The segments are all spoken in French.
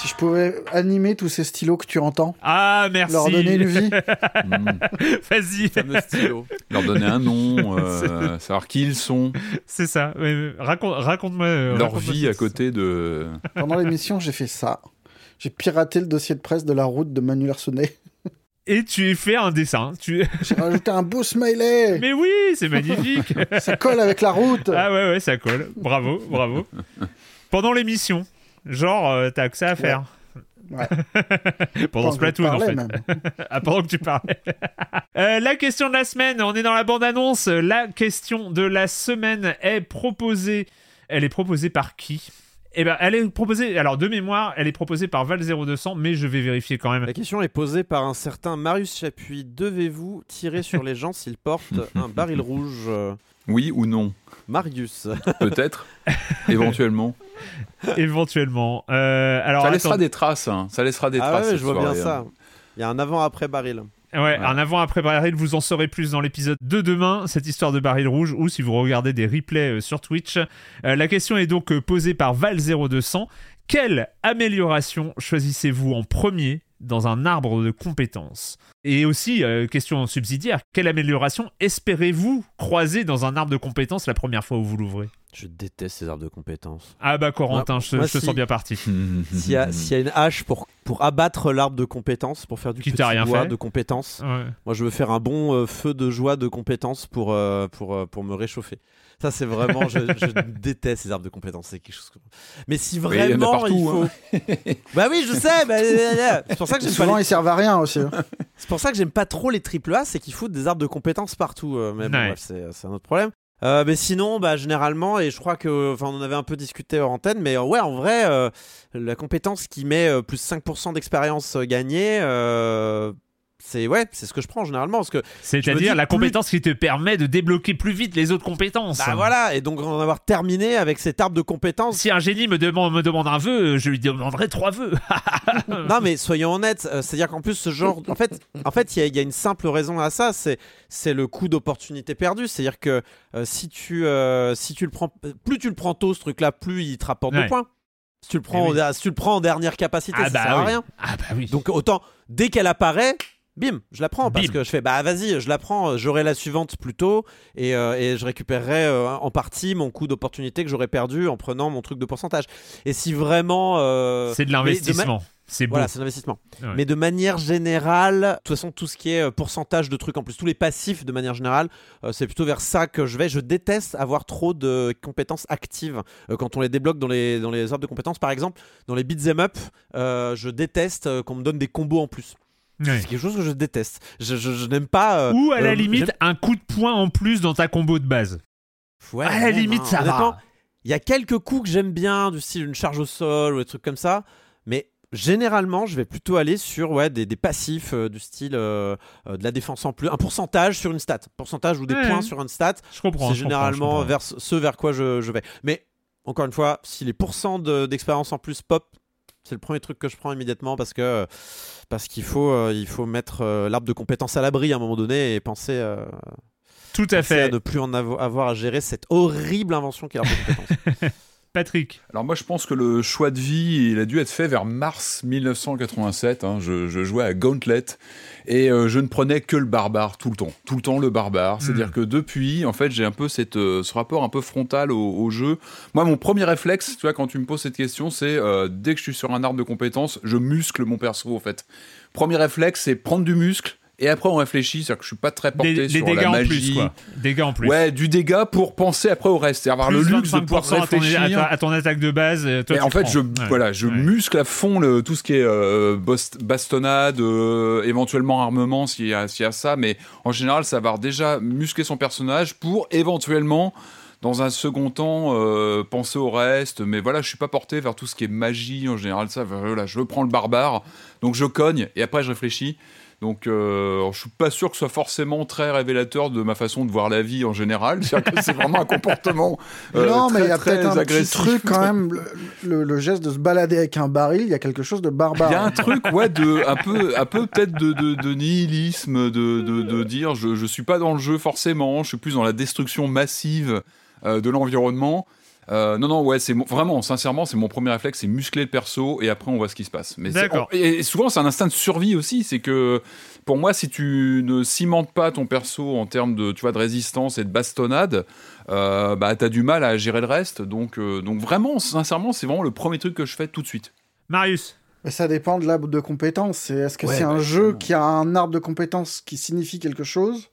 Si je pouvais animer tous ces stylos que tu entends, Ah merci. leur donner une vie. Vas-y. fameux stylo. Leur donner un nom, euh, savoir qui ils sont, C'est ça. Raconte, raconte-moi. euh, leur raconte-moi vie à côté de. Pendant l'émission, j'ai fait ça. J'ai piraté le dossier de presse de la route de Manuel Arsenet. Et tu fais un dessin. Tu... J'ai rajouté un beau smiley. Mais oui, c'est magnifique. Ça colle avec la route. ah ouais, ouais, ça colle. Bravo, bravo. Pendant l'émission. Genre, euh, t'as que ça à faire. Ouais. Pendant Pendant Splatoon, en fait. même. ah, pendant que tu parlais. Euh, la question de la semaine, on est dans la bande-annonce. La question de la semaine est proposée. Elle est proposée par qui? Eh ben, elle est proposée. Alors, de mémoire, elle est proposée par Val0200, mais je vais vérifier quand même. La question est posée par un certain Marius Chapuis. Devez-vous tirer sur les gens s'ils portent un baril rouge? euh, Oui ou non Marius. Peut-être, éventuellement. Éventuellement. Euh, alors, ça laissera attends. des traces, hein. ça laissera des ah traces. ouais, je vois bien ça. hein. Il y a un avant-après baril. Ouais, un avant-après baril, vous en saurez plus dans l'épisode de demain, cette histoire de baril rouge, ou si vous regardez des replays euh, sur Twitch. Euh, la question est donc euh, posée par Val0200. Quelle amélioration choisissez-vous en premier dans un arbre de compétences. Et aussi, euh, question subsidiaire, quelle amélioration espérez-vous croiser dans un arbre de compétences la première fois où vous l'ouvrez? Je déteste ces arbres de compétences. Ah bah Corentin, je, moi, je te si- sens bien parti. S'il y, a- s'il y a une hache pour, pour abattre l'arbre de compétences, pour faire du Qui petit rien bois fait. de compétences, Ouais. moi je veux faire un bon euh, feu de joie de compétences pour, euh, pour, euh, pour me réchauffer. Ça c'est vraiment, je, je déteste ces arbres de compétences. C'est quelque chose. que- Mais si Oui, il vraiment partout, il faut, hein. bah oui je sais. bah, c'est pour ça que Souvent, les- ils servent à rien aussi. hein. C'est pour ça que j'aime pas trop les triple A, c'est qu'ils foutent des arbres de compétences partout. euh, mais bon, Ouais. bref, c'est c'est un autre problème. Euh, mais sinon, bah, généralement, et je crois que, enfin, on en avait un peu discuté hors antenne, mais euh, ouais, en vrai, euh, la compétence qui met euh, plus 5% d'expérience euh, gagnée, c'est ouais, c'est ce que je prends généralement, parce que C'est-à-dire la plus- compétence qui te permet de débloquer plus vite les autres compétences. bah voilà, et donc en avoir terminé avec cet arbre de compétences. Si un génie me demande, me demande un vœu, je lui demanderai trois vœux. non mais soyons honnêtes, euh, c'est-à-dire qu'en plus ce genre, en fait, en fait, il y, a- il y a une simple raison à ça, c'est c'est le coût d'opportunité perdu, c'est-à-dire que euh, si tu euh, si tu le prends, plus tu le prends tôt ce truc-là, plus il te rapporte Ouais. de points. Si tu le prends, Eh en der- si tu le prends en dernière capacité, ah ça bah sert à rien. Ah bah oui. Donc autant dès qu'elle apparaît. Bim, je la prends parce Bim. que je fais bah vas-y, je la prends, j'aurai la suivante plus tôt et, euh, et je récupérerai euh, en partie mon coût d'opportunité que j'aurais perdu en prenant mon truc de pourcentage. Et si vraiment euh, c'est de l'investissement. C'est voilà, c'est l'investissement. Ouais. Mais de manière générale, de toute façon, tout ce qui est euh, pourcentage de trucs en plus, tous les passifs de manière générale, euh, c'est plutôt vers ça que je vais. Je déteste avoir trop de compétences actives euh, quand on les débloque dans les, dans les arbres de compétences. Par exemple, dans les beat'em up, euh, je déteste euh, qu'on me donne des combos en plus. C'est quelque chose que je déteste. Je, je- je n'aime pas. euh, Ou à la euh, limite, un coup de poing en plus dans ta combo de base. Ouais, à la limite, ça va. Il y a quelques coups que j'aime bien, du style une charge au sol ou des trucs comme ça. Mais généralement, je vais plutôt aller sur ouais, des, des passifs euh, du style euh, euh, de la défense en plus, un pourcentage sur une stat, pourcentage ou des Ouais. points sur une stat. Je comprends. C'est je comprends, je généralement comprends. vers ce vers quoi je, je vais. Mais encore une fois, si les pourcents de- d'expérience en plus pop, c'est le premier truc que je prends immédiatement parce que parce qu'il faut euh, il faut mettre euh, l'arbre de compétences à l'abri à un moment donné et penser, euh, Tout à penser à fait. ne plus en avo- avoir à gérer cette horrible invention qui est l'arbre de compétences. Patrick. Alors moi je pense que le choix de vie il a dû être fait vers mars 1987. hein. Je, je jouais à Gauntlet et euh, je ne prenais que le barbare tout le temps, tout le temps le barbare. C'est-à-dire que depuis en fait j'ai un peu cette, euh, ce rapport un peu frontal au, au jeu. Moi mon premier réflexe, tu vois quand tu me poses cette question, c'est euh, dès que je suis sur un arbre de compétences, je muscle mon perso en fait. Premier réflexe c'est prendre du muscle et après on réfléchit, c'est-à-dire que je suis pas très porté Des, des sur dégâts la en magie. plus, quoi. Dégâts en plus. Ouais, du dégât pour penser après au reste, c'est avoir Plus le luxe de pouvoir 25% à ton, réfléchir. à ta- à ton attaque de base. euh, Toi, Et en fait, prends. je, Ouais. voilà, je Ouais. muscle à fond le, tout ce qui est euh, bastonnade, euh, éventuellement armement s'il y, a- s'il y a ça, mais en général, ça va déjà muscler son personnage pour éventuellement, dans un second temps, euh, penser au reste. Mais voilà, je suis pas porté vers tout ce qui est magie en général. Ça, voilà, je prends le barbare, donc je cogne et après je réfléchis. Donc, euh, je suis pas sûr que ce soit forcément très révélateur de ma façon de voir la vie en général. C'est vraiment un comportement euh, non, mais il y a peut-être un petit truc quand même. Le, le- le geste de se balader avec un baril, il y a quelque chose de barbare. Il y a un truc, ouais, de, un peu, un peu peut-être de, de, de nihilisme, de dire je, je suis pas dans le jeu forcément, je suis plus dans la destruction massive euh, de l'environnement. Euh, non, non, ouais, c'est vraiment, sincèrement, c'est mon premier réflexe, c'est muscler le perso et après on voit ce qui se passe. Mais D'accord. Et, et souvent, c'est un instinct de survie aussi. C'est que pour moi, si tu ne cimentes pas ton perso en termes de, tu vois, de résistance et de bastonnade, euh, bah, t'as du mal à gérer le reste. Donc, euh, donc vraiment, sincèrement, c'est vraiment le premier truc que je fais tout de suite. Marius. Mais ça dépend de l'arbre de compétences. Est-ce que Ouais, c'est un bah, jeu qui a un arbre de compétences qui signifie quelque chose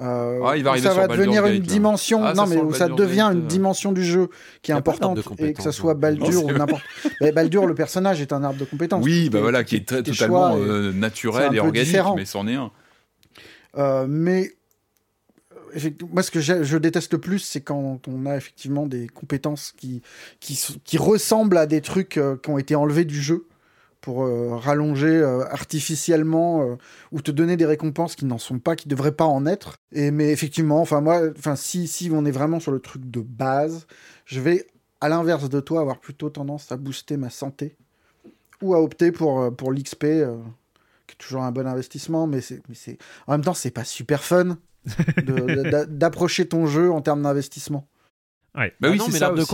euh, Ah, il va ça va devenir une Gate, dimension, Ah, non mais où ça devient Gate, une euh. dimension du jeu qui est importante et que ça soit donc. Baldur Non, ou n'importe. mais Baldur, le personnage est un arbre de compétences. Oui, bah voilà, qui est très, totalement euh, naturel et organique, différent. mais c'en est un. Euh, mais moi, ce que je déteste le plus, c'est quand on a effectivement des compétences qui, qui, ressemblent à des trucs qui ont été enlevés du jeu pour euh, rallonger euh, artificiellement euh, ou te donner des récompenses qui n'en sont pas, qui devraient pas en être. Et mais effectivement, enfin moi, enfin si si on est vraiment sur le truc de base, je vais à l'inverse de toi avoir plutôt tendance à booster ma santé ou à opter pour pour l'XP. qui est toujours un bon investissement, mais c'est, en même temps, c'est pas super fun d'approcher ton jeu en termes d'investissement. Ouais. Bah Ah oui, non, c'est mais ça l'arbre de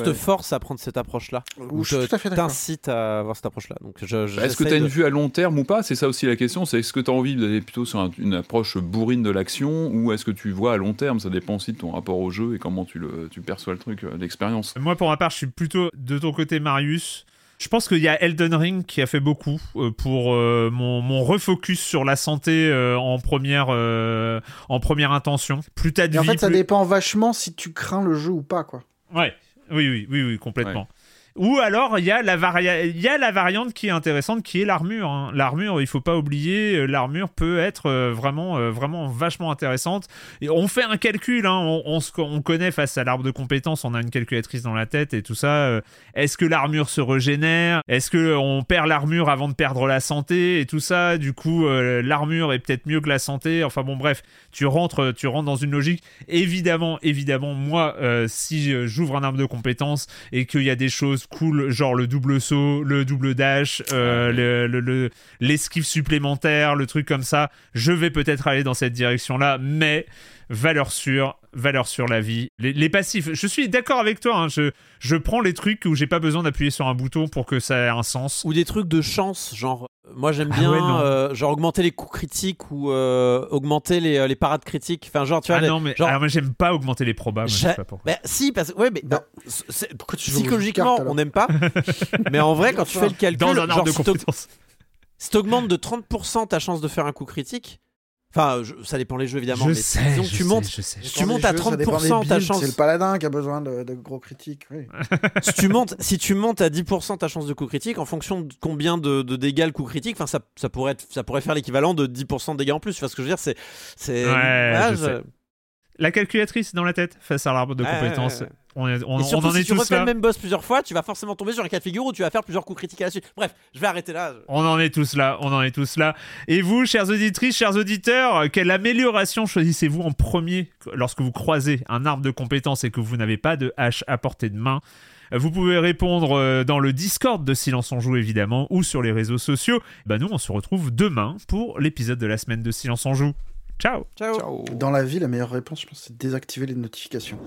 ouais. te force à prendre cette approche-là. Ou Je suis te- tout à fait d'accord. t'incite à avoir cette approche-là. Donc, je, je- Bah, Est-ce que tu as une vue à long terme ou pas? C'est ça aussi la question. C'est est-ce que tu as envie d'aller plutôt sur un- une approche bourrine de l'action ou est-ce que tu vois à long terme? Ça dépend aussi de ton rapport au jeu et comment tu, le, tu perçois le truc, euh, l'expérience. Moi, pour ma part, je suis plutôt de ton côté, Marius. Je pense qu'il y a Elden Ring qui a fait beaucoup euh, pour euh, mon, mon refocus sur la santé euh, en, première, euh, en première intention. Plus t'as de Et en vie, fait, ça plus- dépend vachement si tu crains le jeu ou pas, quoi. Ouais, oui, oui, oui, oui, complètement. Ou alors, il y, a la y a la variante qui est intéressante, qui est l'armure. hein. L'armure, il faut pas oublier, euh, l'armure peut être euh, vraiment, euh, vraiment vachement intéressante. On fait un calcul, hein. on, se- on connaît face à l'arbre de compétences, on a une calculatrice dans la tête et tout ça. Est-ce que l'armure se régénère? Est-ce que on perd l'armure avant de perdre la santé et tout ça? Du coup, l'armure est peut-être mieux que la santé. Enfin bon, bref, tu rentres, tu rentres dans une logique. Évidemment, évidemment, moi, si j'ouvre un arbre de compétences et qu'il y a des choses cool, genre le double saut, le double dash, euh, le- le- le- l'esquive supplémentaire, le truc comme ça, je vais peut-être aller dans cette direction-là, mais valeur sûre, valeur sur la vie. Les, les passifs, je suis d'accord avec toi, hein, je, je prends les trucs où j'ai pas besoin d'appuyer sur un bouton pour que ça ait un sens. Ou des trucs de chance, genre. Moi j'aime Ah bien ouais, euh, genre augmenter les coups critiques ou euh, augmenter les, euh, les parades critiques. Enfin genre tu vois. Ah les- non, mais genre- alors moi j'aime pas augmenter les probas, moi, je sais J'ai- pas pourquoi. Bah, si parce que ouais mais Non. bah, Pourquoi tu psychologiquement on n'aime pas. mais en vrai quand tu fais le calcul, Dans un arbre genre, de si t'augmentes de 30% ta chance de faire un coup critique. Enfin je- ça dépend les jeux évidemment. Je mais sais, disons je tu sais, montes. je sais. Si tu montes à 30% ta chance. C'est le paladin qui a besoin de, de gros critiques. Oui. si tu montes, si tu montes à 10% ta chance de coup critique, en fonction de combien de, de dégâts le coup critique, enfin ça, ça pourrait être, ça pourrait faire l'équivalent de 10% de dégâts en plus. Tu vois ce que je veux dire C'est, c'est. Ouais, voilà, je je- sais. La calculatrice dans la tête face à l'arbre de Ouais, compétences. On, est- on- Et on surtout, en si est tu tous refais là. le même boss plusieurs fois, tu vas forcément tomber sur un cas de figure où tu vas faire plusieurs coups critiques à la suite. Bref, je vais arrêter là. On en est tous là, on en est tous là. Et vous, chères auditrices, chers auditeurs, quelle amélioration choisissez-vous en premier lorsque vous croisez un arbre de compétences et que vous n'avez pas de hache à portée de main? Vous pouvez répondre euh, dans le Discord de Silence on Joue évidemment ou sur les réseaux sociaux. Bah nous on se retrouve demain pour l'épisode de la semaine de Silence on Joue. Ciao Ciao. Ciao. Dans la vie, la meilleure réponse, je pense, c'est de désactiver les notifications.